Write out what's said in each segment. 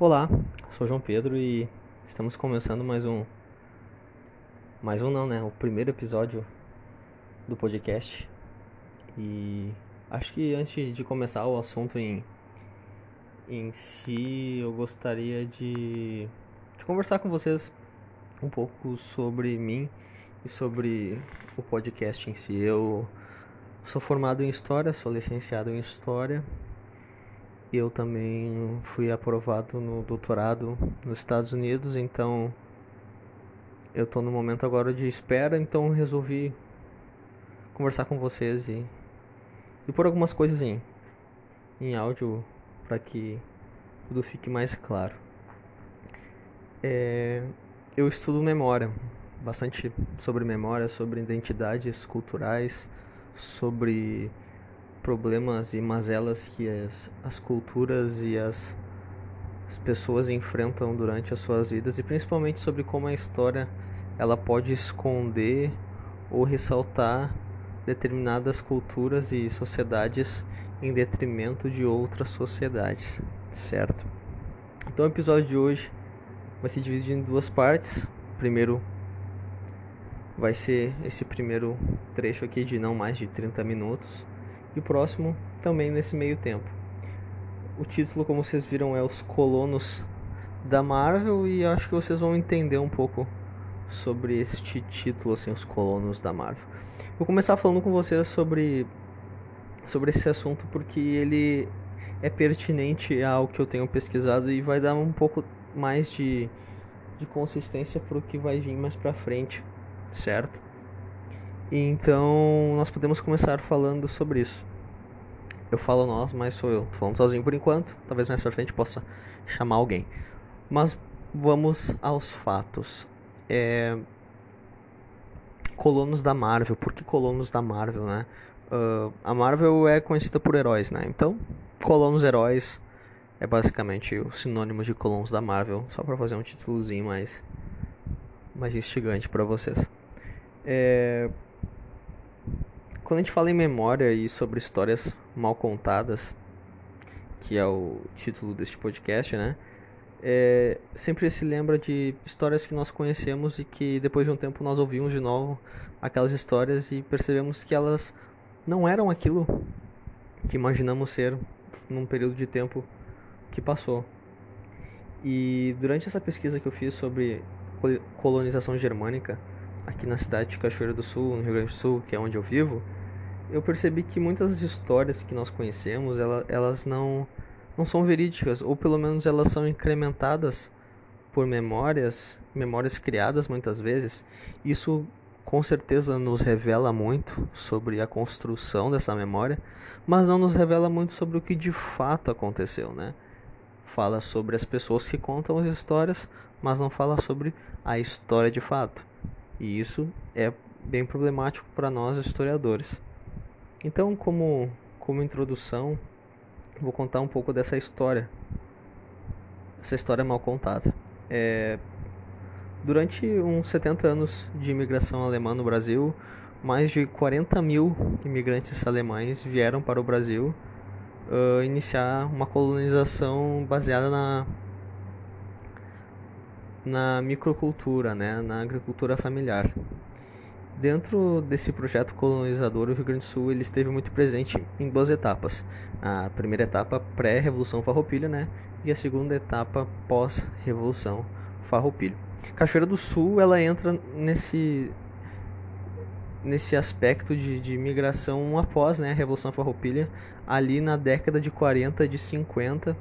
Olá, sou João Pedro e estamos começando mais um. Mais um não, né? O primeiro episódio do podcast. E acho que antes de começar o assunto em, em si, eu gostaria de, de conversar com vocês um pouco sobre mim e sobre o podcast em si. Eu sou formado em História, sou licenciado em História eu também fui aprovado no doutorado nos Estados Unidos, então eu estou no momento agora de espera, então resolvi conversar com vocês e, e pôr algumas coisas em, em áudio para que tudo fique mais claro. É, eu estudo memória, bastante sobre memória, sobre identidades culturais, sobre problemas e mazelas que as, as culturas e as, as pessoas enfrentam durante as suas vidas e principalmente sobre como a história ela pode esconder ou ressaltar determinadas culturas e sociedades em detrimento de outras sociedades, certo? Então o episódio de hoje vai se dividir em duas partes. Primeiro vai ser esse primeiro trecho aqui de não mais de 30 minutos e o próximo também nesse meio tempo. O título, como vocês viram, é Os Colonos da Marvel e acho que vocês vão entender um pouco sobre este título, assim, Os Colonos da Marvel. Vou começar falando com vocês sobre sobre esse assunto porque ele é pertinente ao que eu tenho pesquisado e vai dar um pouco mais de, de consistência para o que vai vir mais para frente, certo? Então, nós podemos começar falando sobre isso. Eu falo nós, mas sou eu. Tô falando sozinho por enquanto. Talvez mais pra frente possa chamar alguém. Mas vamos aos fatos. É... Colonos da Marvel. Por que colonos da Marvel, né? Uh, a Marvel é conhecida por heróis, né? Então, colonos heróis é basicamente o sinônimo de colonos da Marvel. Só para fazer um títulozinho mais, mais instigante para vocês. É quando a gente fala em memória e sobre histórias mal contadas, que é o título deste podcast, né? É, sempre se lembra de histórias que nós conhecemos e que depois de um tempo nós ouvimos de novo aquelas histórias e percebemos que elas não eram aquilo que imaginamos ser num período de tempo que passou. E durante essa pesquisa que eu fiz sobre colonização germânica aqui na cidade de Cachoeira do Sul, no Rio Grande do Sul, que é onde eu vivo, eu percebi que muitas histórias que nós conhecemos, elas, elas não, não são verídicas, ou pelo menos elas são incrementadas por memórias, memórias criadas muitas vezes. Isso com certeza nos revela muito sobre a construção dessa memória, mas não nos revela muito sobre o que de fato aconteceu, né? Fala sobre as pessoas que contam as histórias, mas não fala sobre a história de fato. E isso é bem problemático para nós historiadores. Então, como, como introdução, vou contar um pouco dessa história. Essa história mal contada. É, durante uns 70 anos de imigração alemã no Brasil, mais de 40 mil imigrantes alemães vieram para o Brasil uh, iniciar uma colonização baseada na, na microcultura, né, na agricultura familiar. Dentro desse projeto colonizador, o Rio Grande do Sul ele esteve muito presente em duas etapas. A primeira etapa pré-revolução farroupilha, né? E a segunda etapa pós-revolução farroupilha. Cachoeira do Sul, ela entra nesse nesse aspecto de, de migração após né, a Revolução Farroupilha, ali na década de 40, de 50,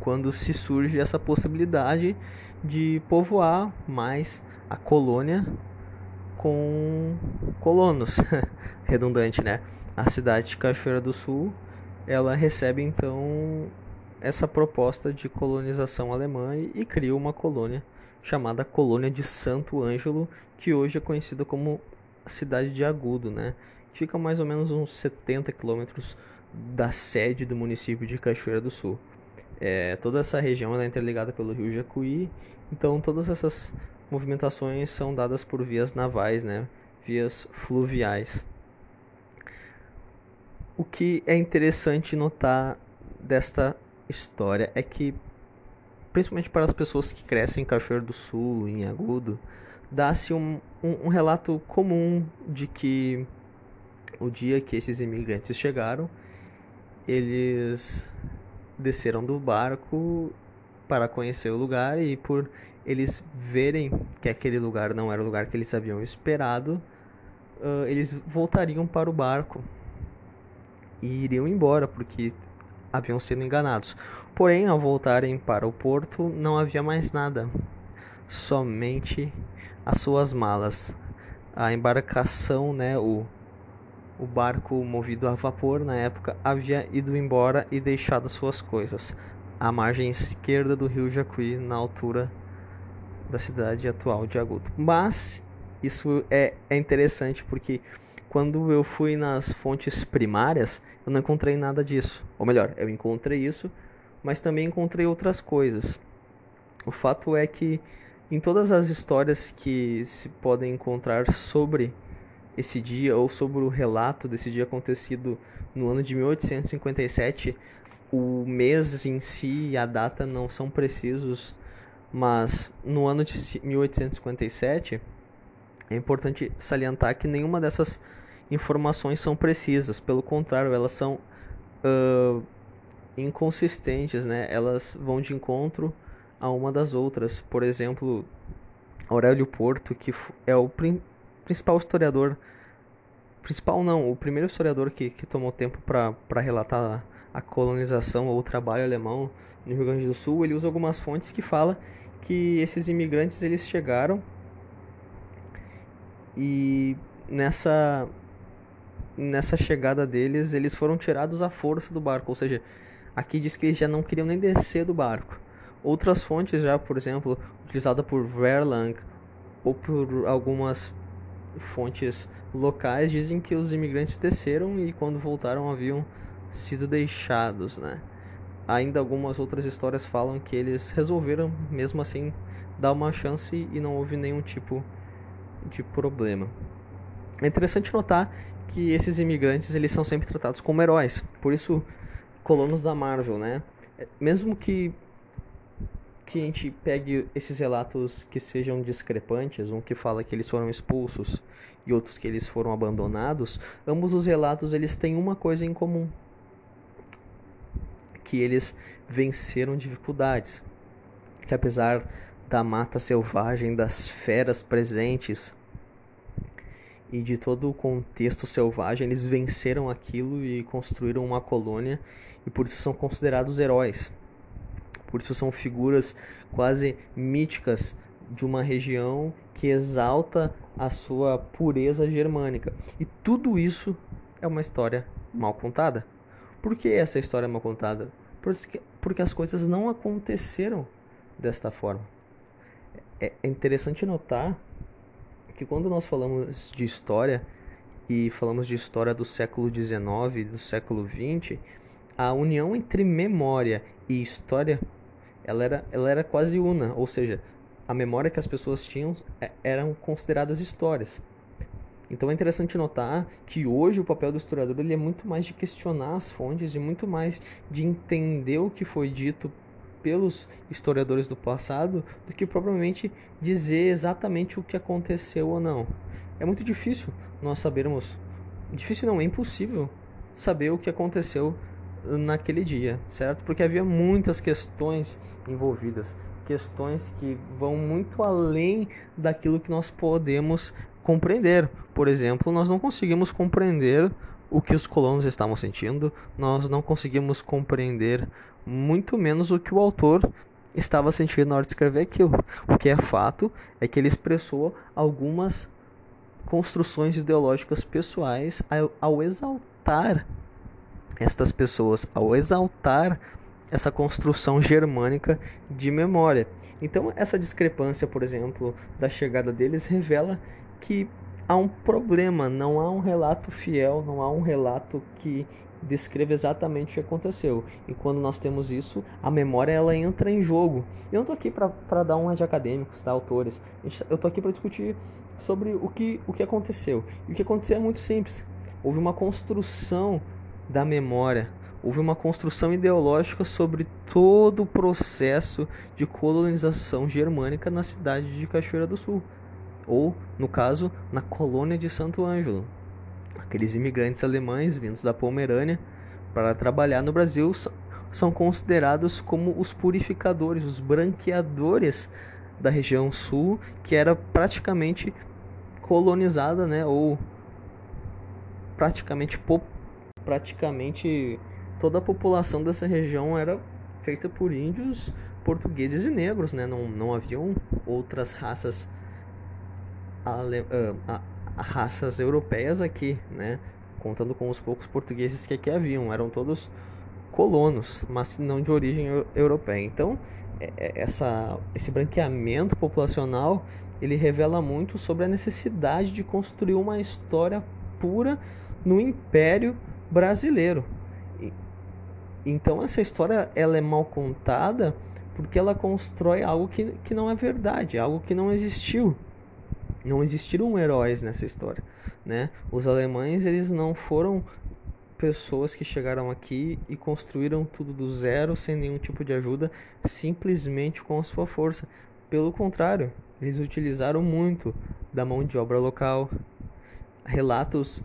quando se surge essa possibilidade de povoar mais a colônia com colonos, redundante, né? A cidade de Cachoeira do Sul, ela recebe então essa proposta de colonização alemã e, e cria uma colônia chamada Colônia de Santo Ângelo, que hoje é conhecida como cidade de Agudo, né? Fica mais ou menos uns 70 quilômetros da sede do município de Cachoeira do Sul. É, toda essa região é interligada pelo rio Jacuí, então todas essas movimentações são dadas por vias navais, né? vias fluviais. O que é interessante notar desta história é que principalmente para as pessoas que crescem em Cachoeiro do Sul, em Agudo, dá-se um, um, um relato comum de que o dia que esses imigrantes chegaram, eles desceram do barco para conhecer o lugar e por eles verem que aquele lugar não era o lugar que eles haviam esperado, uh, eles voltariam para o barco e iriam embora porque haviam sido enganados. Porém, ao voltarem para o porto, não havia mais nada, somente as suas malas. A embarcação, né, o, o barco movido a vapor na época havia ido embora e deixado suas coisas à margem esquerda do rio Jacuí, na altura da cidade atual de Agudo. Mas isso é, é interessante porque quando eu fui nas fontes primárias, eu não encontrei nada disso. Ou melhor, eu encontrei isso, mas também encontrei outras coisas. O fato é que em todas as histórias que se podem encontrar sobre esse dia ou sobre o relato desse dia acontecido no ano de 1857, o mês em si e a data não são precisos, mas no ano de 1857 é importante salientar que nenhuma dessas informações são precisas, pelo contrário, elas são uh, inconsistentes, né? Elas vão de encontro a uma das outras. Por exemplo, Aurélio Porto, que é o prim principal historiador, principal não, o primeiro historiador que, que tomou tempo para relatar a colonização ou o trabalho alemão no Rio Grande do Sul, ele usa algumas fontes que fala que esses imigrantes eles chegaram e nessa nessa chegada deles, eles foram tirados à força do barco, ou seja, aqui diz que eles já não queriam nem descer do barco. Outras fontes já, por exemplo, utilizada por Verlang ou por algumas fontes locais dizem que os imigrantes desceram e quando voltaram haviam sido deixados, né? Ainda algumas outras histórias falam que eles resolveram mesmo assim dar uma chance e não houve nenhum tipo de problema. É interessante notar que esses imigrantes eles são sempre tratados como heróis. Por isso, colonos da Marvel, né? Mesmo que que a gente pegue esses relatos que sejam discrepantes, um que fala que eles foram expulsos e outros que eles foram abandonados, ambos os relatos eles têm uma coisa em comum, que eles venceram dificuldades, que apesar da mata selvagem, das feras presentes, e de todo o contexto selvagem, eles venceram aquilo e construíram uma colônia e por isso são considerados heróis. Por isso são figuras quase míticas de uma região que exalta a sua pureza germânica. E tudo isso é uma história mal contada. Por que essa história é mal contada? Porque, porque as coisas não aconteceram desta forma. É, é interessante notar que quando nós falamos de história e falamos de história do século XIX, do século XX, a união entre memória e história ela era, ela era quase una, ou seja, a memória que as pessoas tinham é, eram consideradas histórias. Então é interessante notar que hoje o papel do historiador ele é muito mais de questionar as fontes e muito mais de entender o que foi dito pelos historiadores do passado do que propriamente dizer exatamente o que aconteceu ou não. É muito difícil nós sabermos, difícil não, é impossível saber o que aconteceu naquele dia, certo? Porque havia muitas questões envolvidas, questões que vão muito além daquilo que nós podemos compreender. Por exemplo, nós não conseguimos compreender o que os colonos estavam sentindo, nós não conseguimos compreender muito menos o que o autor estava sentindo na hora de escrever aquilo. O que é fato é que ele expressou algumas construções ideológicas pessoais ao, ao exaltar estas pessoas, ao exaltar essa construção germânica de memória. Então, essa discrepância, por exemplo, da chegada deles revela que há um problema, não há um relato fiel, não há um relato que descreva exatamente o que aconteceu. E quando nós temos isso, a memória ela entra em jogo. Eu não estou aqui para dar uma de acadêmicos, tá, autores. Eu estou aqui para discutir sobre o que, o que aconteceu. E o que aconteceu é muito simples. Houve uma construção da memória, houve uma construção ideológica sobre todo o processo de colonização germânica na cidade de Cachoeira do Sul, ou, no caso, na colônia de Santo Ângelo. Aqueles imigrantes alemães vindos da Pomerânia para trabalhar no Brasil são considerados como os purificadores, os branqueadores da região sul, que era praticamente colonizada, né, ou praticamente praticamente toda a população dessa região era feita por índios, portugueses e negros, né? Não, não haviam outras raças ale, uh, raças europeias aqui, né? Contando com os poucos portugueses que aqui haviam, eram todos colonos, mas não de origem europeia. Então, é, é, essa, esse branqueamento populacional ele revela muito sobre a necessidade de construir uma história pura no Império Brasileiro. Então essa história ela é mal contada porque ela constrói algo que, que não é verdade, algo que não existiu. Não existiram heróis nessa história, né? Os alemães eles não foram pessoas que chegaram aqui e construíram tudo do zero sem nenhum tipo de ajuda, simplesmente com a sua força. Pelo contrário, eles utilizaram muito da mão de obra local. Relatos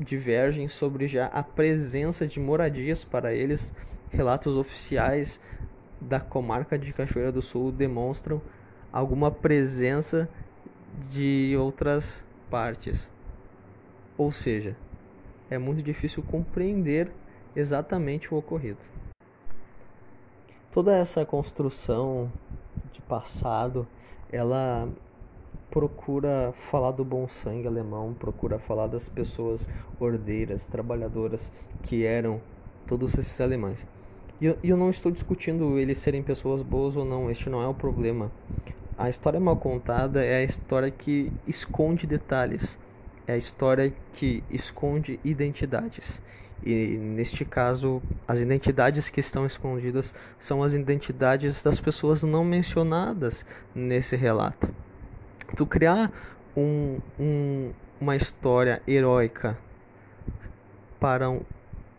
divergem sobre já a presença de moradias para eles. Relatos oficiais da comarca de Cachoeira do Sul demonstram alguma presença de outras partes. Ou seja, é muito difícil compreender exatamente o ocorrido. Toda essa construção de passado, ela procura falar do bom sangue alemão, procura falar das pessoas ordeiras, trabalhadoras que eram todos esses alemães. E eu, eu não estou discutindo eles serem pessoas boas ou não, este não é o problema. A história mal contada é a história que esconde detalhes, é a história que esconde identidades. E neste caso, as identidades que estão escondidas são as identidades das pessoas não mencionadas nesse relato. Tu criar um, um, uma história heróica para um,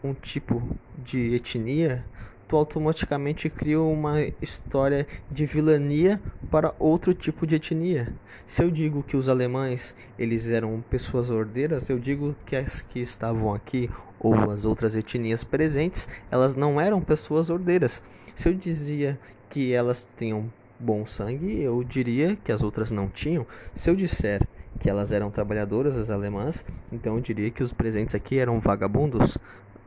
um tipo de etnia tu automaticamente cria uma história de vilania para outro tipo de etnia. Se eu digo que os alemães eles eram pessoas ordeiras, eu digo que as que estavam aqui ou as outras etnias presentes, elas não eram pessoas ordeiras. Se eu dizia que elas tinham bom sangue, eu diria que as outras não tinham. Se eu disser que elas eram trabalhadoras, as alemãs, então eu diria que os presentes aqui eram vagabundos,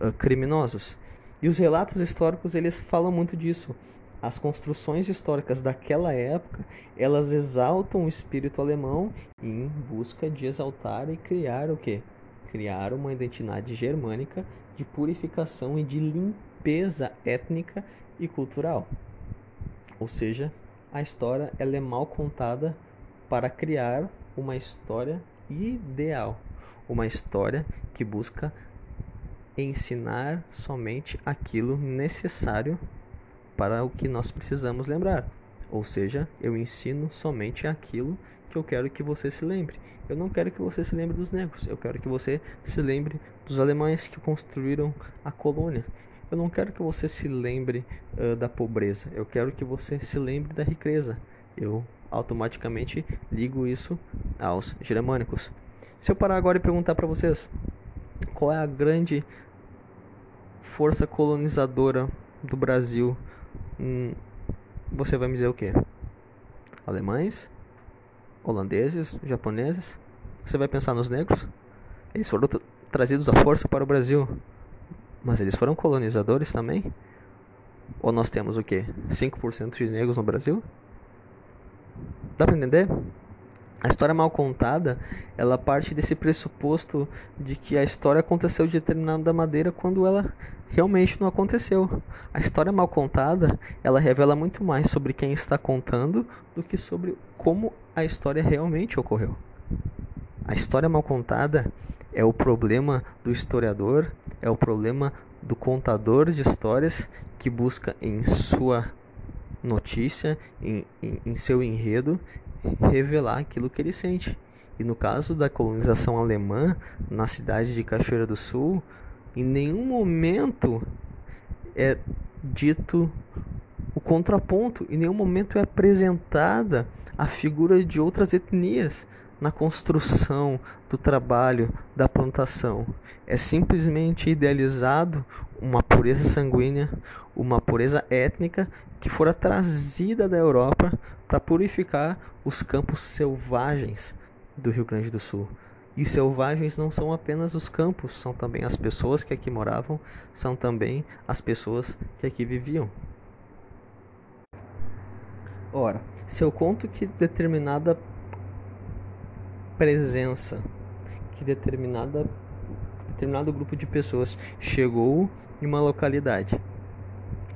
uh, criminosos. E os relatos históricos eles falam muito disso. As construções históricas daquela época, elas exaltam o espírito alemão em busca de exaltar e criar o que? Criar uma identidade germânica de purificação e de limpeza étnica e cultural. Ou seja, a história ela é mal contada para criar uma história ideal, uma história que busca ensinar somente aquilo necessário para o que nós precisamos lembrar. Ou seja, eu ensino somente aquilo que eu quero que você se lembre. Eu não quero que você se lembre dos negros, eu quero que você se lembre dos alemães que construíram a colônia. Eu não quero que você se lembre uh, da pobreza, eu quero que você se lembre da riqueza. Eu automaticamente ligo isso aos germânicos. Se eu parar agora e perguntar para vocês qual é a grande força colonizadora do Brasil, hum, você vai me dizer o quê? Alemães? Holandeses? Japoneses? Você vai pensar nos negros? Eles foram trazidos à força para o Brasil, mas eles foram colonizadores também? Ou nós temos o quê? 5% de negros no Brasil? Dá para entender? A história mal contada, ela parte desse pressuposto de que a história aconteceu de determinada maneira quando ela realmente não aconteceu. A história mal contada, ela revela muito mais sobre quem está contando do que sobre como a história realmente ocorreu. A história mal contada é o problema do historiador, é o problema do contador de histórias que busca em sua notícia, em, em, seu enredo, revelar aquilo que ele sente. E no caso da colonização alemã na cidade de Cachoeira do Sul, em nenhum momento é dito o contraponto, em nenhum momento é apresentada a figura de outras etnias na construção do trabalho da plantação. É simplesmente idealizado uma pureza sanguínea, uma pureza étnica que fora trazida da Europa para purificar os campos selvagens do Rio Grande do Sul. E selvagens não são apenas os campos, são também as pessoas que aqui moravam, são também as pessoas que aqui viviam. Ora, se eu conto que determinada presença, que determinada determinado grupo de pessoas chegou em uma localidade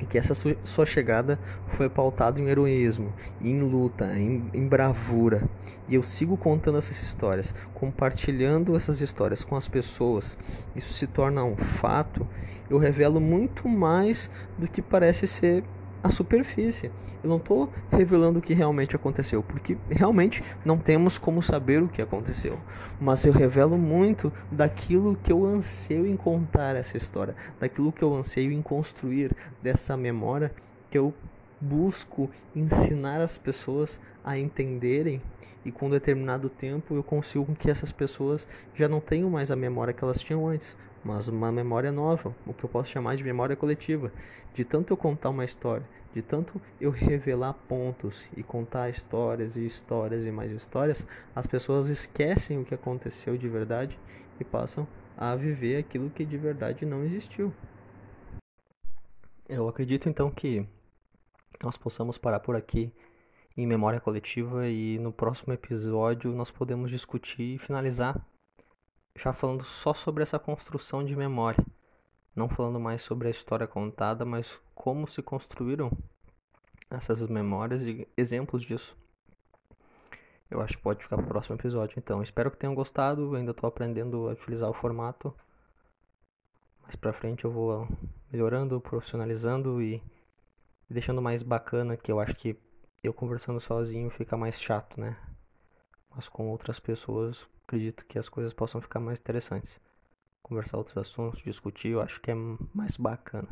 e que essa sua chegada foi pautada em heroísmo, em luta, em, em, bravura. E eu sigo contando essas histórias, compartilhando essas histórias com as pessoas. Isso se torna um fato. Eu revelo muito mais do que parece ser a superfície. Eu não estou revelando o que realmente aconteceu, porque realmente não temos como saber o que aconteceu. Mas eu revelo muito daquilo que eu anseio em contar essa história, daquilo que eu anseio em construir dessa memória que eu busco ensinar as pessoas a entenderem e com um determinado tempo eu consigo que essas pessoas já não tenham mais a memória que elas tinham antes, mas uma memória nova, o que eu posso chamar de memória coletiva. De tanto eu contar uma história, de tanto eu revelar pontos e contar histórias e histórias e mais histórias, as pessoas esquecem o que aconteceu de verdade e passam a viver aquilo que de verdade não existiu. Eu acredito então que nós possamos parar por aqui em memória coletiva e no próximo episódio nós podemos discutir e finalizar já falando só sobre essa construção de memória, não falando mais sobre a história contada, mas como se construíram essas memórias e exemplos disso. Eu acho que pode ficar para o próximo episódio. Então, espero que tenham gostado. Eu ainda estou aprendendo a utilizar o formato. Mais para frente eu vou melhorando, profissionalizando e deixando mais bacana, que eu acho que eu conversando sozinho fica mais chato, né? Mas com outras pessoas acredito que as coisas possam ficar mais interessantes. Conversar outros assuntos, discutir, eu acho que é mais bacana.